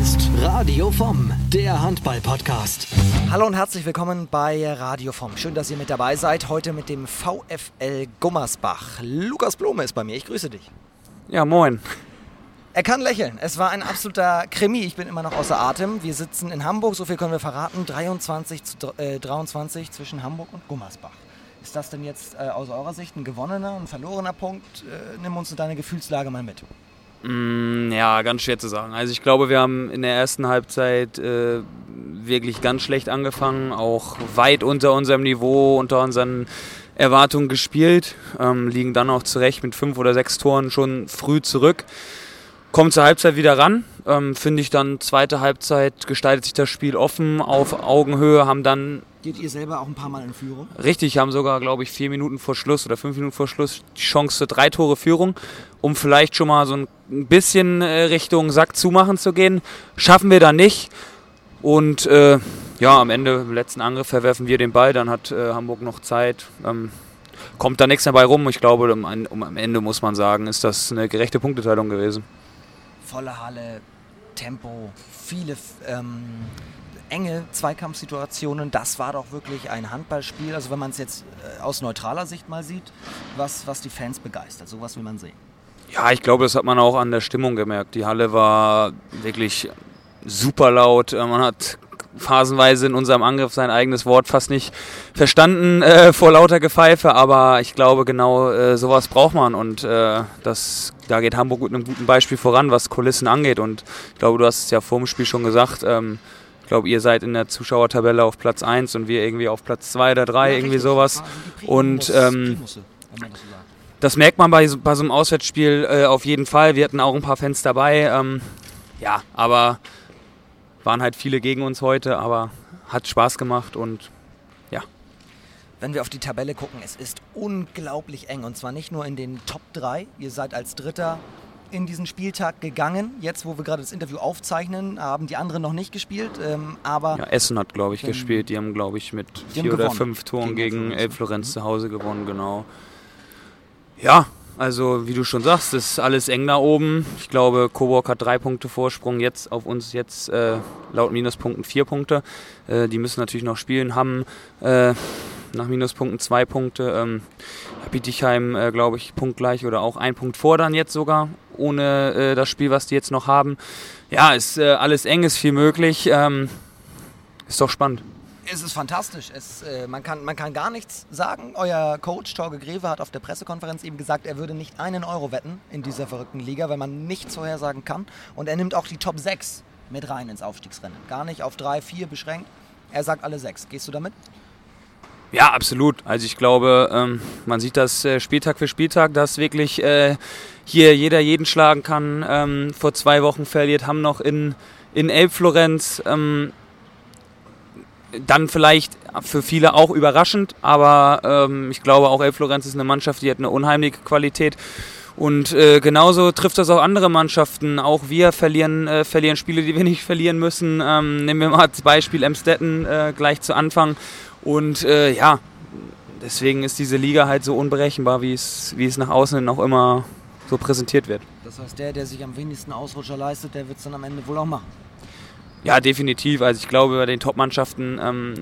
ist Radio vom, der Handball-Podcast. Hallo und herzlich willkommen bei Radio vom. Schön, dass ihr mit dabei seid. Heute mit dem VfL Gummersbach. Lukas Blome ist bei mir. Ich grüße dich. Ja, moin. Er kann lächeln. Es war ein absoluter Krimi. Ich bin immer noch außer Atem. Wir sitzen in Hamburg, so viel können wir verraten. 23 zu äh, 23 zwischen Hamburg und Gummersbach. Ist das denn jetzt äh, aus eurer Sicht ein gewonnener, ein verlorener Punkt? Äh, nimm uns deine Gefühlslage mal mit. Mm, ja, ganz schwer zu sagen. Also ich glaube, wir haben in der ersten Halbzeit äh, wirklich ganz schlecht angefangen, auch weit unter unserem Niveau, unter unseren Erwartungen gespielt, ähm, liegen dann auch zurecht mit fünf oder sechs Toren schon früh zurück. Kommt zur Halbzeit wieder ran, ähm, finde ich dann zweite Halbzeit gestaltet sich das Spiel offen, auf Augenhöhe, haben dann Geht ihr selber auch ein paar Mal in Führung? Richtig, haben sogar, glaube ich, vier Minuten vor Schluss oder fünf Minuten vor Schluss die Chance drei Tore Führung, um vielleicht schon mal so ein bisschen äh, Richtung Sack zumachen zu gehen. Schaffen wir da nicht. Und äh, ja, am Ende, im letzten Angriff, verwerfen wir den Ball. Dann hat äh, Hamburg noch Zeit. Ähm, kommt da nichts dabei rum. Ich glaube, um, um, am Ende muss man sagen, ist das eine gerechte Punkteteilung gewesen. Volle Halle, Tempo, viele ähm, enge Zweikampfsituationen. Das war doch wirklich ein Handballspiel. Also wenn man es jetzt äh, aus neutraler Sicht mal sieht, was, was die Fans begeistert. Sowas will man sehen. Ja, ich glaube, das hat man auch an der Stimmung gemerkt. Die Halle war wirklich super laut. Äh, man hat phasenweise in unserem Angriff sein eigenes Wort fast nicht verstanden äh, vor lauter Gepfeife, aber ich glaube, genau äh, sowas braucht man und äh, das, da geht Hamburg mit einem guten Beispiel voran, was Kulissen angeht und ich glaube, du hast es ja vor dem Spiel schon gesagt, ähm, glaube, ihr seid in der Zuschauertabelle auf Platz 1 und wir irgendwie auf Platz 2 oder 3, ja, irgendwie richtig. sowas. Und ähm, das merkt man bei, bei so einem Auswärtsspiel äh, auf jeden Fall. Wir hatten auch ein paar Fans dabei. Ähm, ja, aber waren halt viele gegen uns heute, aber hat Spaß gemacht und ja. Wenn wir auf die Tabelle gucken, es ist unglaublich eng und zwar nicht nur in den Top 3. Ihr seid als Dritter in diesen Spieltag gegangen. Jetzt, wo wir gerade das Interview aufzeichnen, haben die anderen noch nicht gespielt. Ähm, aber ja, Essen hat, glaube ich, gespielt. Die haben, glaube ich, mit vier oder fünf Toren gegen, gegen Elf-Florenz mhm. zu Hause gewonnen, genau. Ja, also wie du schon sagst, ist alles eng da oben. Ich glaube, Coburg hat drei Punkte Vorsprung, jetzt auf uns jetzt äh, laut Minuspunkten vier Punkte. Äh, die müssen natürlich noch spielen, haben äh, nach Minuspunkten zwei Punkte. Ähm, Bietigheim, äh, glaube ich, punktgleich oder auch ein Punkt vor dann jetzt sogar, ohne äh, das Spiel, was die jetzt noch haben. Ja, ist äh, alles eng, ist viel möglich. Ähm, ist doch spannend. Es ist fantastisch. Es, äh, man, kann, man kann gar nichts sagen. Euer Coach Torge Greve hat auf der Pressekonferenz eben gesagt, er würde nicht einen Euro wetten in dieser verrückten Liga, weil man nichts vorhersagen kann. Und er nimmt auch die Top 6 mit rein ins Aufstiegsrennen. Gar nicht auf 3, 4 beschränkt. Er sagt alle 6. Gehst du damit? Ja, absolut. Also ich glaube, ähm, man sieht das äh, Spieltag für Spieltag, dass wirklich äh, hier jeder jeden schlagen kann. Ähm, vor zwei Wochen verliert Hamm noch in, in Elbflorenz. Ähm, dann vielleicht für viele auch überraschend, aber ich glaube auch Elbflorenz ist eine Mannschaft, die hat eine unheimliche Qualität. Und äh, genauso trifft das auch andere Mannschaften. Auch wir verlieren, äh, verlieren Spiele, die wir nicht verlieren müssen. Ähm, nehmen wir mal als Beispiel Emstetten äh, gleich zu Anfang. Und äh, ja, deswegen ist diese Liga halt so unberechenbar, wie es, wie es nach außen auch immer so präsentiert wird. Das heißt, der, der sich am wenigsten Ausrutscher leistet, der wird es dann am Ende wohl auch machen. Ja, definitiv. Also ich glaube, bei den Top-Mannschaften ähm,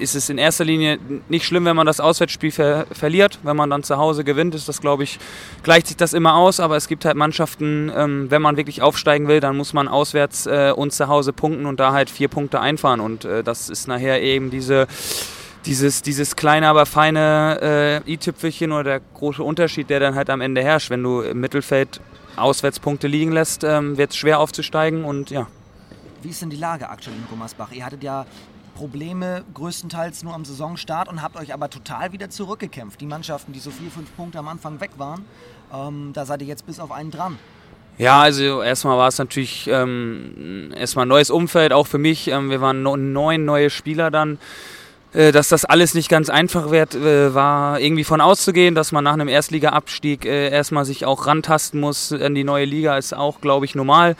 ist es in erster Linie nicht schlimm, wenn man das Auswärtsspiel ver verliert. Wenn man dann zu Hause gewinnt, ist das, glaube ich, gleicht sich das immer aus. Aber es gibt halt Mannschaften, ähm, wenn man wirklich aufsteigen will, dann muss man auswärts äh, und zu Hause punkten und da halt vier Punkte einfahren. Und äh, das ist nachher eben diese dieses, dieses kleine, aber feine äh, i-Tüpfelchen oder der große Unterschied, der dann halt am Ende herrscht. Wenn du im Mittelfeld Auswärtspunkte liegen lässt, ähm, wird es schwer aufzusteigen und ja. Wie ist denn die Lage aktuell in Gummersbach? Ihr hattet ja Probleme größtenteils nur am Saisonstart und habt euch aber total wieder zurückgekämpft. Die Mannschaften, die so vier, fünf Punkte am Anfang weg waren, ähm, da seid ihr jetzt bis auf einen dran. Ja, also erstmal war es natürlich ähm, erstmal ein neues Umfeld, auch für mich. Ähm, wir waren neun neue Spieler dann. Äh, dass das alles nicht ganz einfach wird, äh, war irgendwie von auszugehen, dass man nach einem Erstliga-Abstieg äh, erstmal sich auch rantasten muss an die neue Liga, ist auch, glaube ich, normal.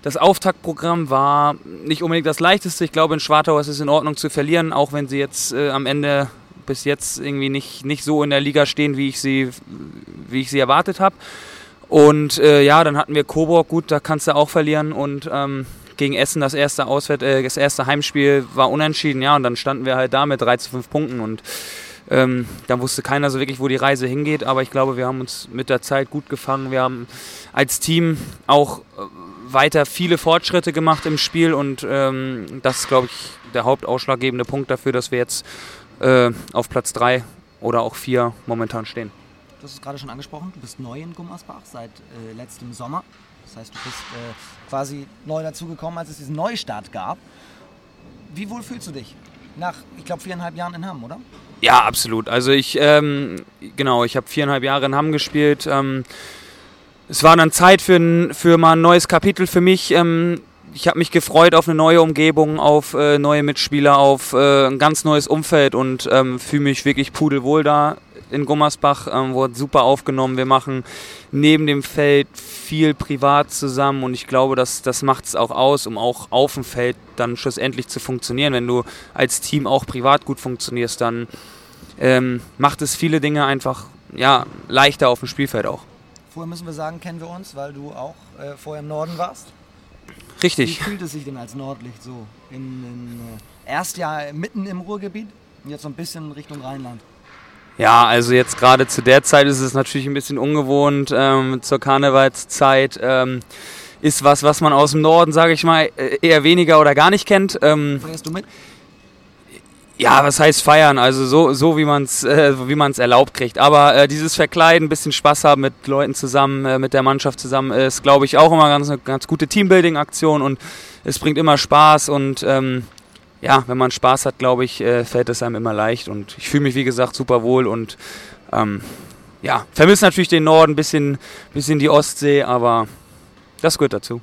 Das Auftaktprogramm war nicht unbedingt das leichteste. Ich glaube, in Schwartau ist es in Ordnung zu verlieren, auch wenn sie jetzt am Ende bis jetzt irgendwie nicht, nicht so in der Liga stehen, wie ich sie, wie ich sie erwartet habe. Und äh, ja, dann hatten wir Coburg, gut, da kannst du auch verlieren. Und ähm, gegen Essen das erste Auswärt, äh, das erste Heimspiel war unentschieden, ja, und dann standen wir halt da mit 3 zu 5 Punkten und ähm, da wusste keiner so wirklich, wo die Reise hingeht, aber ich glaube, wir haben uns mit der Zeit gut gefangen. Wir haben als Team auch äh, weiter viele Fortschritte gemacht im Spiel und ähm, das ist, glaube ich, der hauptausschlaggebende Punkt dafür, dass wir jetzt äh, auf Platz 3 oder auch 4 momentan stehen. Du hast es gerade schon angesprochen, du bist neu in Gummersbach seit äh, letztem Sommer. Das heißt, du bist äh, quasi neu dazugekommen, als es diesen Neustart gab. Wie wohl fühlst du dich? Nach, ich glaube, viereinhalb Jahren in Hamm, oder? Ja, absolut. Also ich, ähm, genau, ich habe viereinhalb Jahre in Hamm gespielt. Ähm, es war dann Zeit für, für mal ein neues Kapitel für mich. Ähm, ich habe mich gefreut auf eine neue Umgebung, auf äh, neue Mitspieler, auf äh, ein ganz neues Umfeld und ähm, fühle mich wirklich pudelwohl da in Gummersbach. Ähm, wurde super aufgenommen. Wir machen neben dem Feld viel privat zusammen und ich glaube, dass, das macht es auch aus, um auch auf dem Feld dann schlussendlich zu funktionieren. Wenn du als Team auch privat gut funktionierst, dann ähm, macht es viele Dinge einfach ja, leichter auf dem Spielfeld auch. Vorher müssen wir sagen, kennen wir uns, weil du auch äh, vorher im Norden warst. Richtig. Wie fühlt es sich denn als Nordlicht so? In, in, äh, erst ja mitten im Ruhrgebiet und jetzt so ein bisschen Richtung Rheinland. Ja, also jetzt gerade zu der Zeit ist es natürlich ein bisschen ungewohnt. Ähm, zur Karnevalszeit ähm, ist was, was man aus dem Norden, sage ich mal, äh, eher weniger oder gar nicht kennt. Ähm, Feierst du mit? ja, was heißt feiern? Also so, so wie man es äh, wie man's erlaubt kriegt. Aber äh, dieses Verkleiden, ein bisschen Spaß haben mit Leuten zusammen, äh, mit der Mannschaft zusammen, ist, glaube ich, auch immer ganz, eine ganz gute Teambuilding-Aktion und es bringt immer Spaß und ähm, ja, wenn man Spaß hat, glaube ich, äh, fällt es einem immer leicht und ich fühle mich, wie gesagt, super wohl und ähm, ja, vermisse natürlich den Norden, bisschen, bisschen die Ostsee, aber das gehört dazu.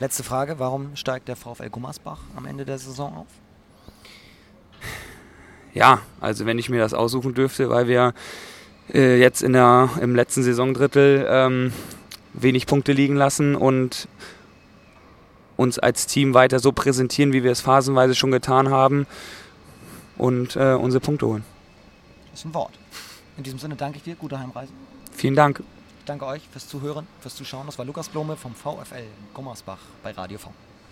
Letzte Frage, warum steigt der VfL Gummersbach am Ende der Saison auf? Ja, also wenn ich mir das aussuchen dürfte, weil wir äh, jetzt in der, im letzten Saisondrittel ähm, wenig Punkte liegen lassen und uns als Team weiter so präsentieren, wie wir es phasenweise schon getan haben und äh, unsere Punkte holen. Das ist ein Wort. In diesem Sinne danke ich dir, gute Heimreise. Vielen Dank. Ich danke euch fürs Zuhören, fürs Zuschauen. Das war Lukas Blome vom VfL Gummersbach bei Radio V.